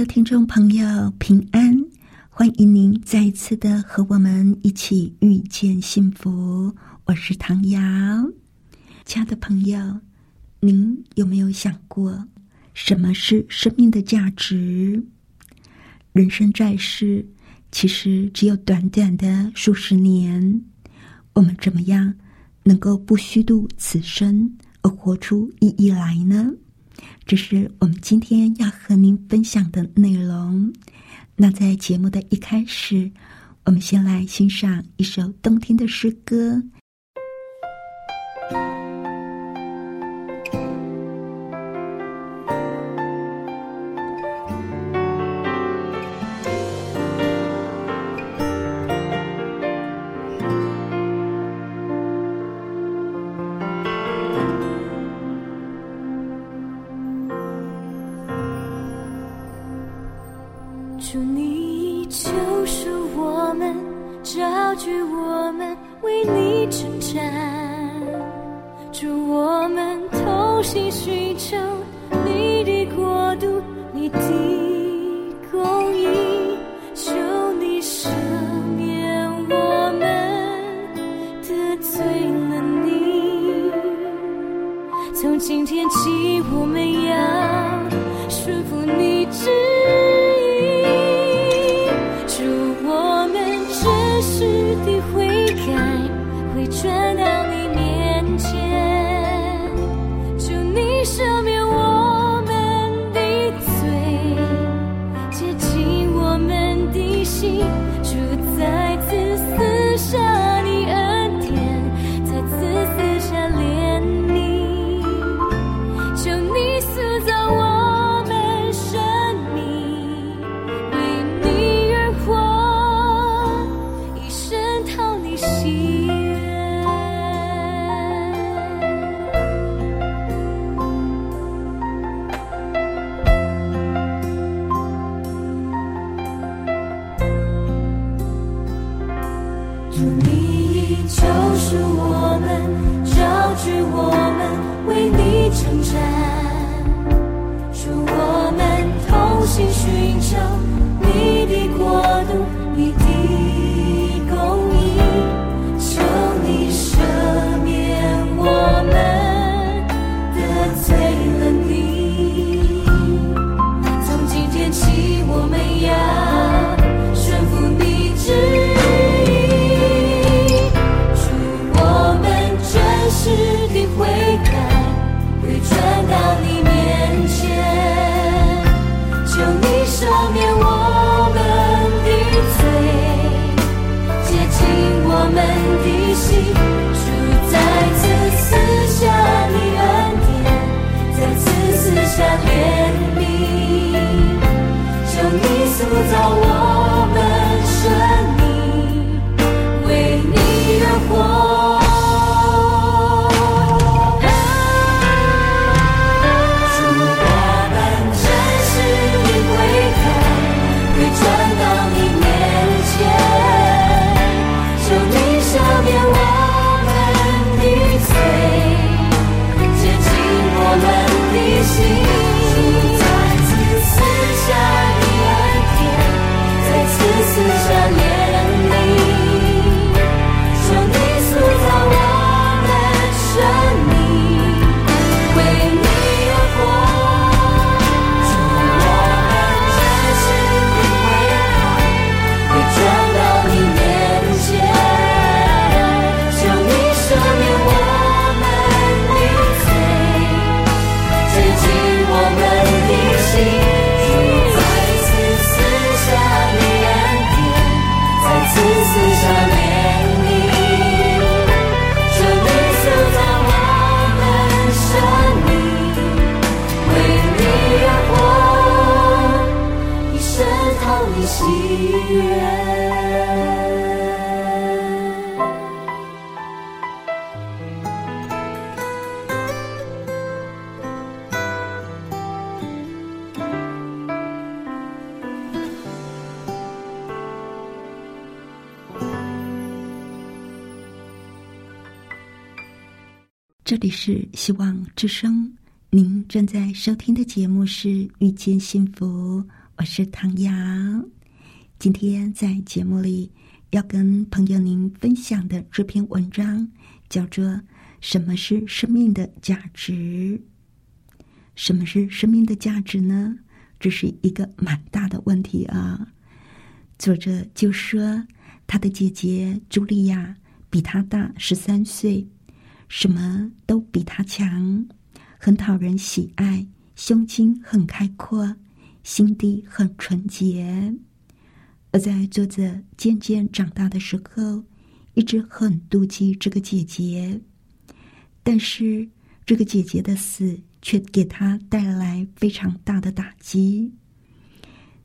的听众朋友，平安！欢迎您再一次的和我们一起遇见幸福。我是唐瑶，亲爱的朋友，您有没有想过，什么是生命的价值？人生在世，其实只有短短的数十年，我们怎么样能够不虚度此生，而活出意义来呢？这是我们今天要和您分享的内容。那在节目的一开始，我们先来欣赏一首动听的诗歌。们的心。主，再次赐下你恩典，再次赐下怜悯。求你塑造我这里是希望之声，您正在收听的节目是《遇见幸福》，我是唐瑶。今天在节目里要跟朋友您分享的这篇文章叫做《什么是生命的价值》。什么是生命的价值呢？这是一个蛮大的问题啊。作者就说，他的姐姐茱莉亚比他大十三岁。什么都比他强，很讨人喜爱，胸襟很开阔，心地很纯洁。而在作者渐渐长大的时候，一直很妒忌这个姐姐。但是这个姐姐的死却给他带来非常大的打击。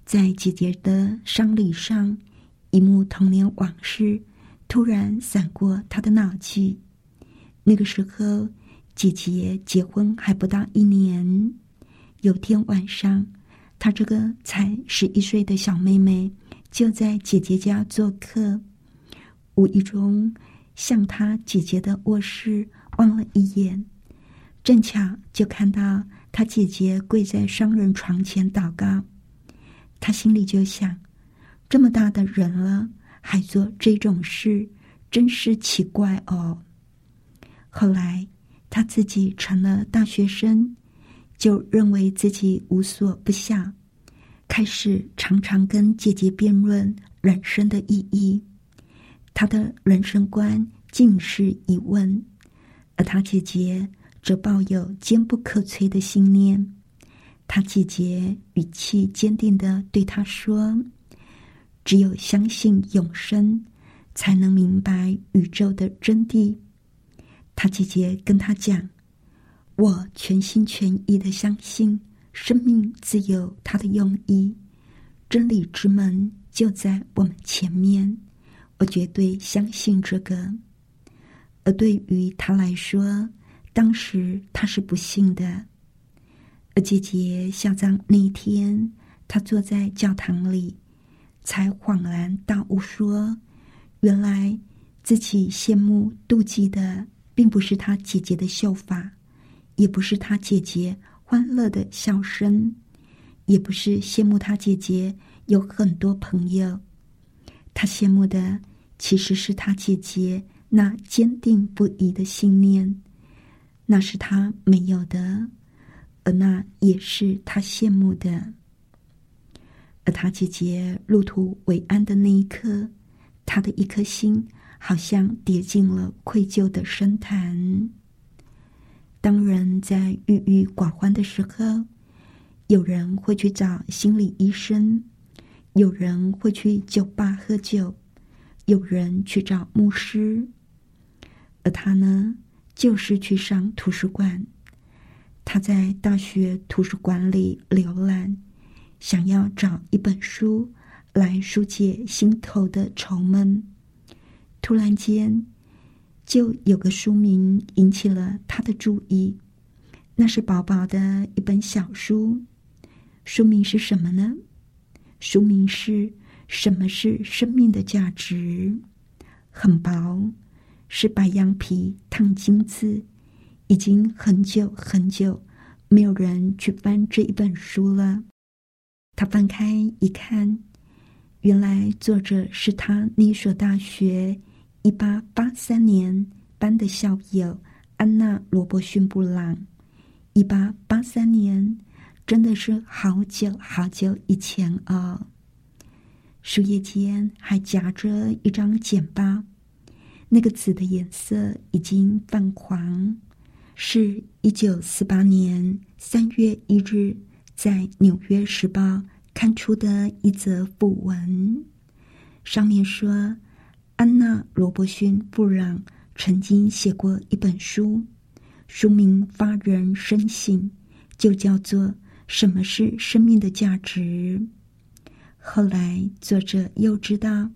在姐姐的丧礼上，一幕童年往事突然闪过他的脑际。那个时候，姐姐结婚还不到一年。有天晚上，她这个才十一岁的小妹妹就在姐姐家做客，无意中向她姐姐的卧室望了一眼，正巧就看到她姐姐跪在双人床前祷告。她心里就想：这么大的人了，还做这种事，真是奇怪哦。后来，他自己成了大学生，就认为自己无所不晓，开始常常跟姐姐辩论人生的意义。他的人生观尽是疑问，而他姐姐则抱有坚不可摧的信念。他姐姐语气坚定的对他说：“只有相信永生，才能明白宇宙的真谛。”他姐姐跟他讲：“我全心全意的相信，生命自有它的用意，真理之门就在我们前面。我绝对相信这个。而对于他来说，当时他是不信的。而姐姐下葬那一天，他坐在教堂里，才恍然大悟，说：原来自己羡慕妒忌的。”并不是他姐姐的秀发，也不是他姐姐欢乐的笑声，也不是羡慕他姐姐有很多朋友。他羡慕的其实是他姐姐那坚定不移的信念，那是他没有的，而那也是他羡慕的。而他姐姐入土为安的那一刻，他的一颗心。好像跌进了愧疚的深潭。当人在郁郁寡欢的时候，有人会去找心理医生，有人会去酒吧喝酒，有人去找牧师，而他呢，就是去上图书馆。他在大学图书馆里浏览，想要找一本书来疏解心头的愁闷。突然间，就有个书名引起了他的注意。那是薄薄的一本小书，书名是什么呢？书名是《什么是生命的价值》。很薄，是白羊皮烫金字，已经很久很久没有人去翻这一本书了。他翻开一看，原来作者是他那所大学。一八八三年班的校友安娜·罗伯逊·布朗。一八八三年，真的是好久好久以前啊！书页间还夹着一张简报，那个纸的颜色已经泛黄，是一九四八年三月一日在《纽约时报》刊出的一则讣文，上面说。安娜·罗伯逊·布朗曾经写过一本书，书名发人深省，就叫做《什么是生命的价值》。后来，作者又知道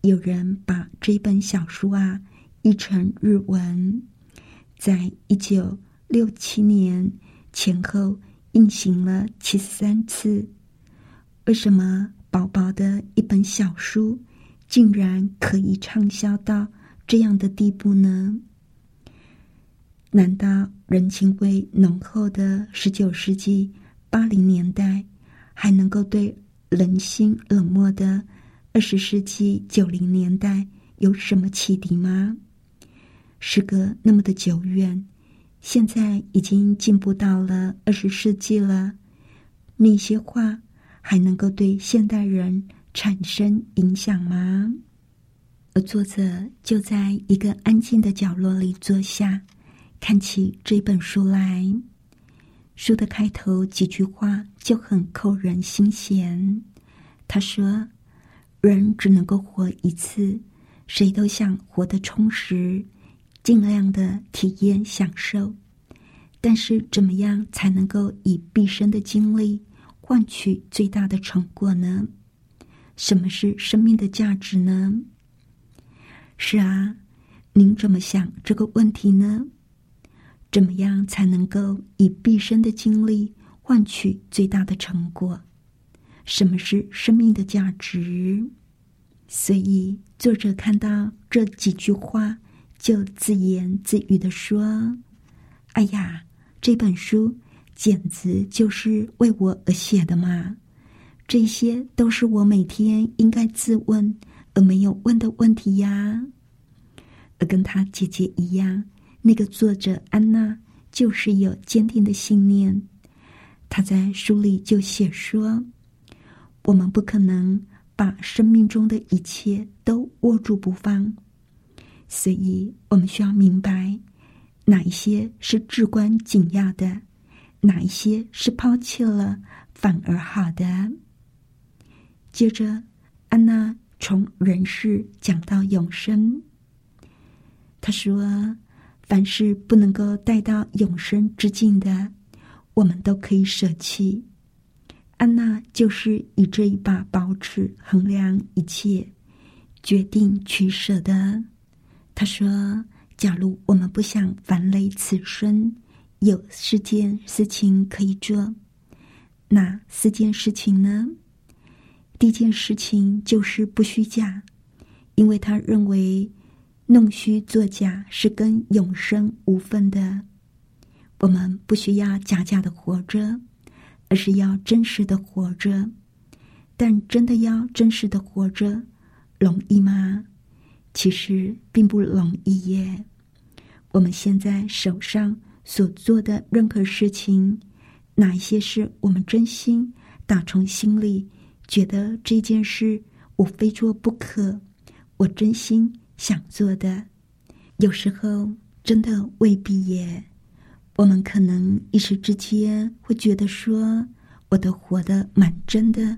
有人把这本小书啊译成日文，在一九六七年前后印行了七十三次。为什么薄薄的一本小书？竟然可以畅销到这样的地步呢？难道人情味浓厚的十九世纪八零年代，还能够对人心冷漠的二十世纪九零年代有什么启迪吗？时隔那么的久远，现在已经进步到了二十世纪了，那些话还能够对现代人产生影响吗？而作者就在一个安静的角落里坐下，看起这本书来。书的开头几句话就很扣人心弦。他说：“人只能够活一次，谁都想活得充实，尽量的体验享受。但是，怎么样才能够以毕生的精力换取最大的成果呢？什么是生命的价值呢？”是啊，您怎么想这个问题呢？怎么样才能够以毕生的精力换取最大的成果？什么是生命的价值？所以作者看到这几句话，就自言自语的说：“哎呀，这本书简直就是为我而写的嘛！这些都是我每天应该自问。”而没有问的问题呀，而跟他姐姐一样，那个作者安娜就是有坚定的信念。他在书里就写说：“我们不可能把生命中的一切都握住不放，所以我们需要明白哪一些是至关紧要的，哪一些是抛弃了反而好的。”接着，安娜。从人世讲到永生，他说：“凡是不能够带到永生之境的，我们都可以舍弃。”安娜就是以这一把宝尺衡量一切，决定取舍的。他说：“假如我们不想烦累此生，有四件事情可以做，哪四件事情呢？”第一件事情就是不虚假，因为他认为弄虚作假是跟永生无分的。我们不需要假假的活着，而是要真实的活着。但真的要真实的活着，容易吗？其实并不容易耶。我们现在手上所做的任何事情，哪一些是我们真心打从心里？觉得这件事我非做不可，我真心想做的，有时候真的未必耶。我们可能一时之间会觉得说我都活得蛮真的，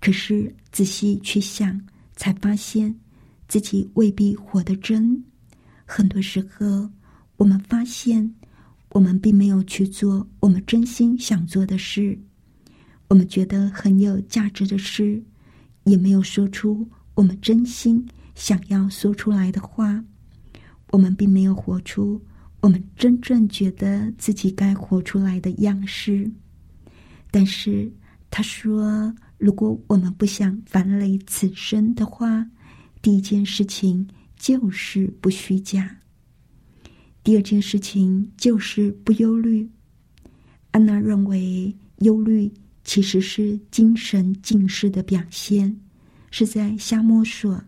可是仔细去想，才发现自己未必活得真。很多时候，我们发现我们并没有去做我们真心想做的事。我们觉得很有价值的事，也没有说出我们真心想要说出来的话。我们并没有活出我们真正觉得自己该活出来的样式。但是他说，如果我们不想反累此生的话，第一件事情就是不虚假。第二件事情就是不忧虑。安娜认为忧虑。其实是精神近视的表现，是在瞎摸索，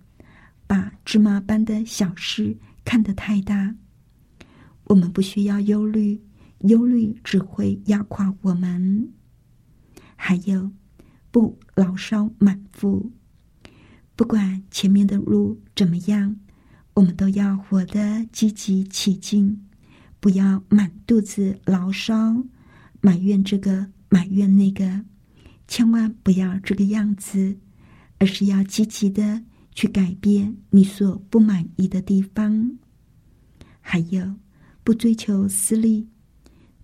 把芝麻般的小事看得太大。我们不需要忧虑，忧虑只会压垮我们。还有，不牢骚满腹。不管前面的路怎么样，我们都要活得积极起劲，不要满肚子牢骚，埋怨这个。埋怨那个，千万不要这个样子，而是要积极的去改变你所不满意的地方。还有，不追求私利。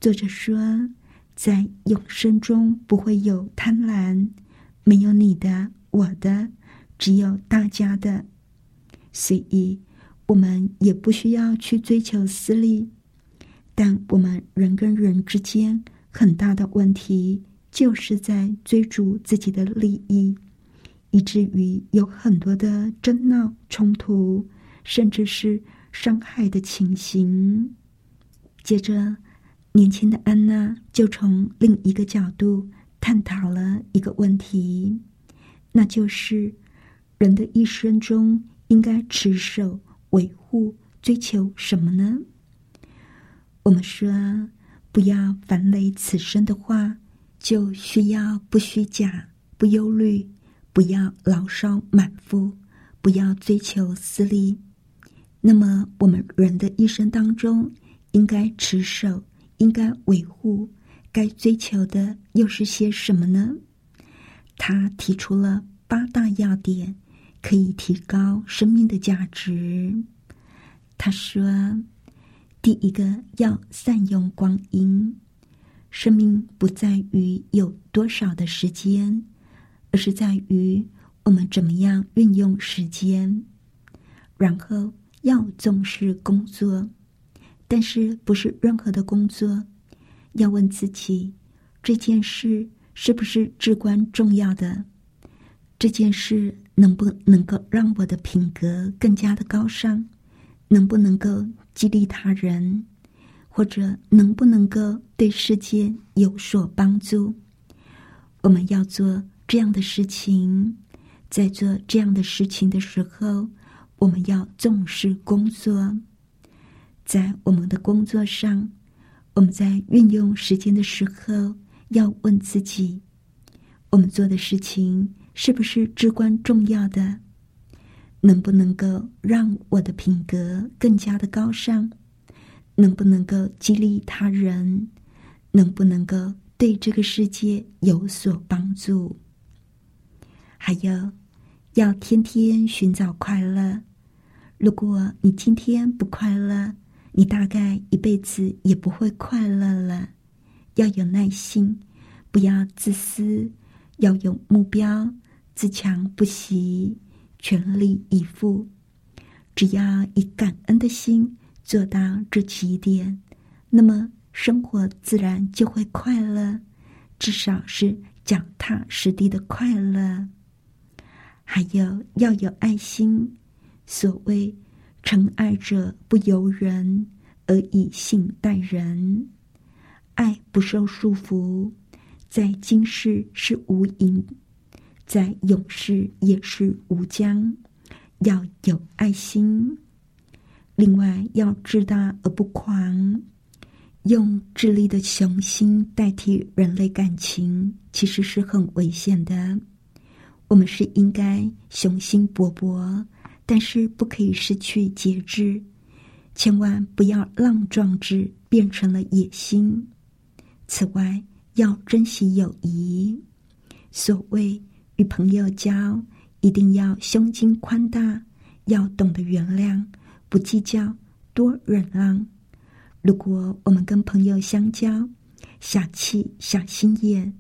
作者说，在永生中不会有贪婪，没有你的、我的，只有大家的。所以，我们也不需要去追求私利，但我们人跟人之间。很大的问题就是在追逐自己的利益，以至于有很多的争闹、冲突，甚至是伤害的情形。接着，年轻的安娜就从另一个角度探讨了一个问题，那就是人的一生中应该持守、维护、追求什么呢？我们说，不要烦累此生的话，就需要不虚假、不忧虑，不要牢骚满腹，不要追求私利。那么，我们人的一生当中，应该持守、应该维护、该追求的又是些什么呢？他提出了八大要点，可以提高生命的价值。他说。第一个要善用光阴，生命不在于有多少的时间，而是在于我们怎么样运用时间。然后要重视工作，但是不是任何的工作，要问自己这件事是不是至关重要的？这件事能不能够让我的品格更加的高尚？能不能够？激励他人，或者能不能够对世界有所帮助？我们要做这样的事情，在做这样的事情的时候，我们要重视工作。在我们的工作上，我们在运用时间的时候，要问自己：我们做的事情是不是至关重要的？能不能够让我的品格更加的高尚？能不能够激励他人？能不能够对这个世界有所帮助？还有，要天天寻找快乐。如果你今天不快乐，你大概一辈子也不会快乐了。要有耐心，不要自私，要有目标，自强不息。全力以赴，只要以感恩的心做到这几点，那么生活自然就会快乐，至少是脚踏实地的快乐。还有要有爱心，所谓“诚爱者不由人，而以信待人”，爱不受束缚，在今世是无垠。在永世也是无疆，要有爱心。另外，要志大而不狂，用智力的雄心代替人类感情，其实是很危险的。我们是应该雄心勃勃，但是不可以失去节制，千万不要让壮志变成了野心。此外，要珍惜友谊。所谓。与朋友交，一定要胸襟宽大，要懂得原谅，不计较，多忍让。如果我们跟朋友相交，小气、小心眼，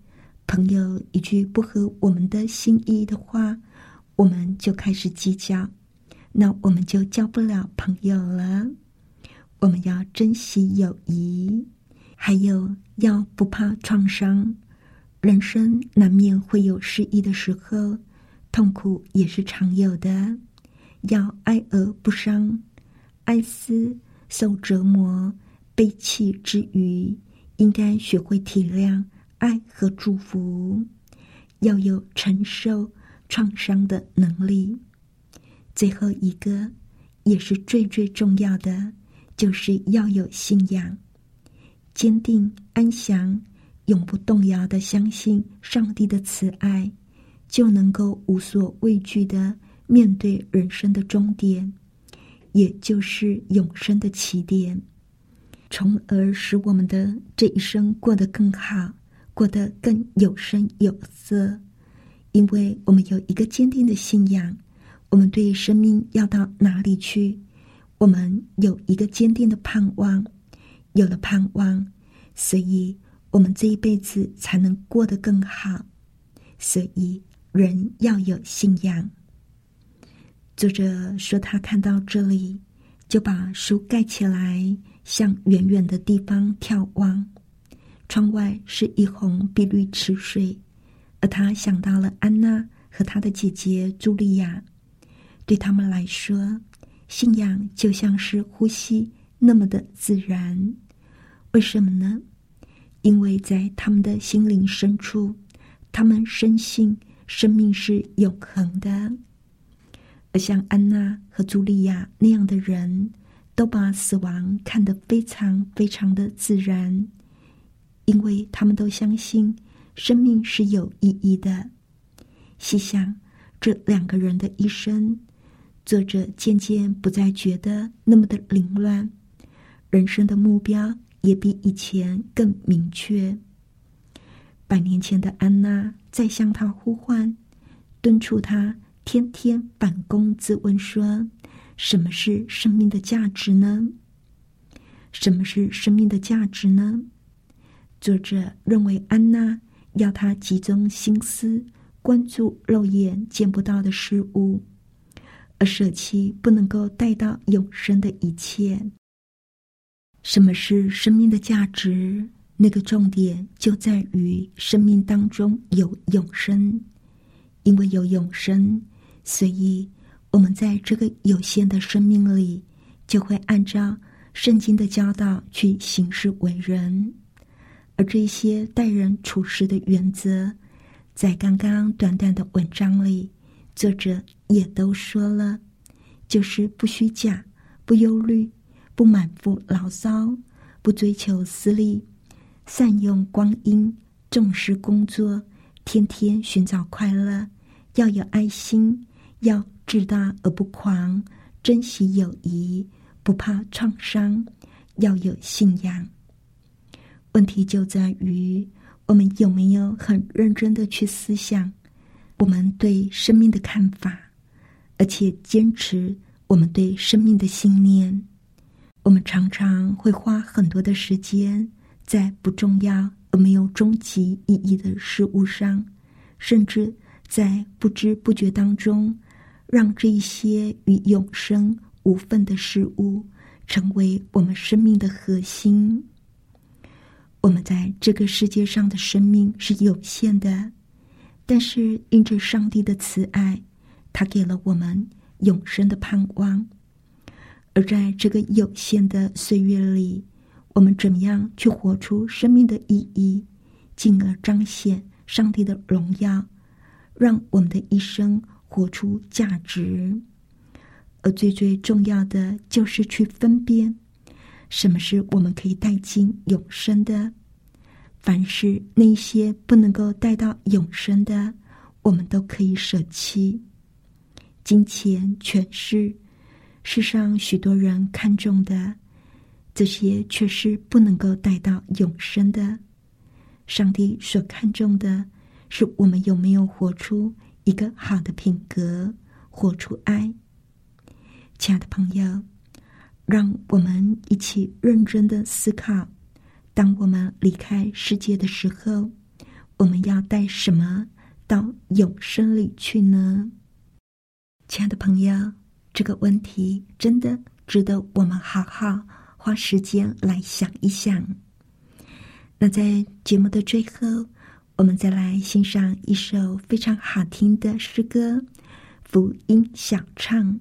朋友一句不合我们的心意的话，我们就开始计较，那我们就交不了朋友了。我们要珍惜友谊，还有要不怕创伤。人生难免会有失意的时候，痛苦也是常有的。要爱而不伤，爱思受折磨、悲泣之余，应该学会体谅、爱和祝福。要有承受创伤的能力。最后一个，也是最最重要的，就是要有信仰，坚定安详。永不动摇的相信上帝的慈爱，就能够无所畏惧的面对人生的终点，也就是永生的起点，从而使我们的这一生过得更好，过得更有声有色。因为我们有一个坚定的信仰，我们对生命要到哪里去，我们有一个坚定的盼望，有了盼望，所以。我们这一辈子才能过得更好，所以人要有信仰。作者说，他看到这里，就把书盖起来，向远远的地方眺望。窗外是一泓碧绿池水，而他想到了安娜和她的姐姐茱莉亚。对他们来说，信仰就像是呼吸那么的自然。为什么呢？因为在他们的心灵深处，他们深信生命是永恒的。而像安娜和茱莉亚那样的人，都把死亡看得非常非常的自然，因为他们都相信生命是有意义的。细想这两个人的一生，作者渐渐不再觉得那么的凌乱，人生的目标。也比以前更明确。百年前的安娜在向他呼唤，敦促他天天反躬自问：说什么是生命的价值呢？什么是生命的价值呢？作者认为安娜要他集中心思关注肉眼见不到的事物，而舍弃不能够带到永生的一切。什么是生命的价值？那个重点就在于生命当中有永生，因为有永生，所以我们在这个有限的生命里，就会按照圣经的教导去行事为人。而这些待人处事的原则，在刚刚短短的文章里，作者也都说了，就是不虚假，不忧虑。不满腹牢骚，不追求私利，善用光阴，重视工作，天天寻找快乐。要有爱心，要志大而不狂，珍惜友谊，不怕创伤。要有信仰。问题就在于我们有没有很认真的去思想我们对生命的看法，而且坚持我们对生命的信念。我们常常会花很多的时间在不重要而没有终极意义的事物上，甚至在不知不觉当中，让这一些与永生无分的事物成为我们生命的核心。我们在这个世界上的生命是有限的，但是因着上帝的慈爱，他给了我们永生的盼望。而在这个有限的岁月里，我们怎么样去活出生命的意义，进而彰显上帝的荣耀，让我们的一生活出价值？而最最重要的就是去分辨，什么是我们可以带进永生的，凡是那些不能够带到永生的，我们都可以舍弃。金钱、权势。世上许多人看重的，这些却是不能够带到永生的。上帝所看重的，是我们有没有活出一个好的品格，活出爱。亲爱的朋友，让我们一起认真的思考：当我们离开世界的时候，我们要带什么到永生里去呢？亲爱的朋友。这个问题真的值得我们好好花时间来想一想。那在节目的最后，我们再来欣赏一首非常好听的诗歌《福音小唱》。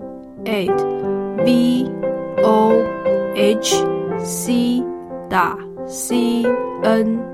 Eight. V o h c 打 c n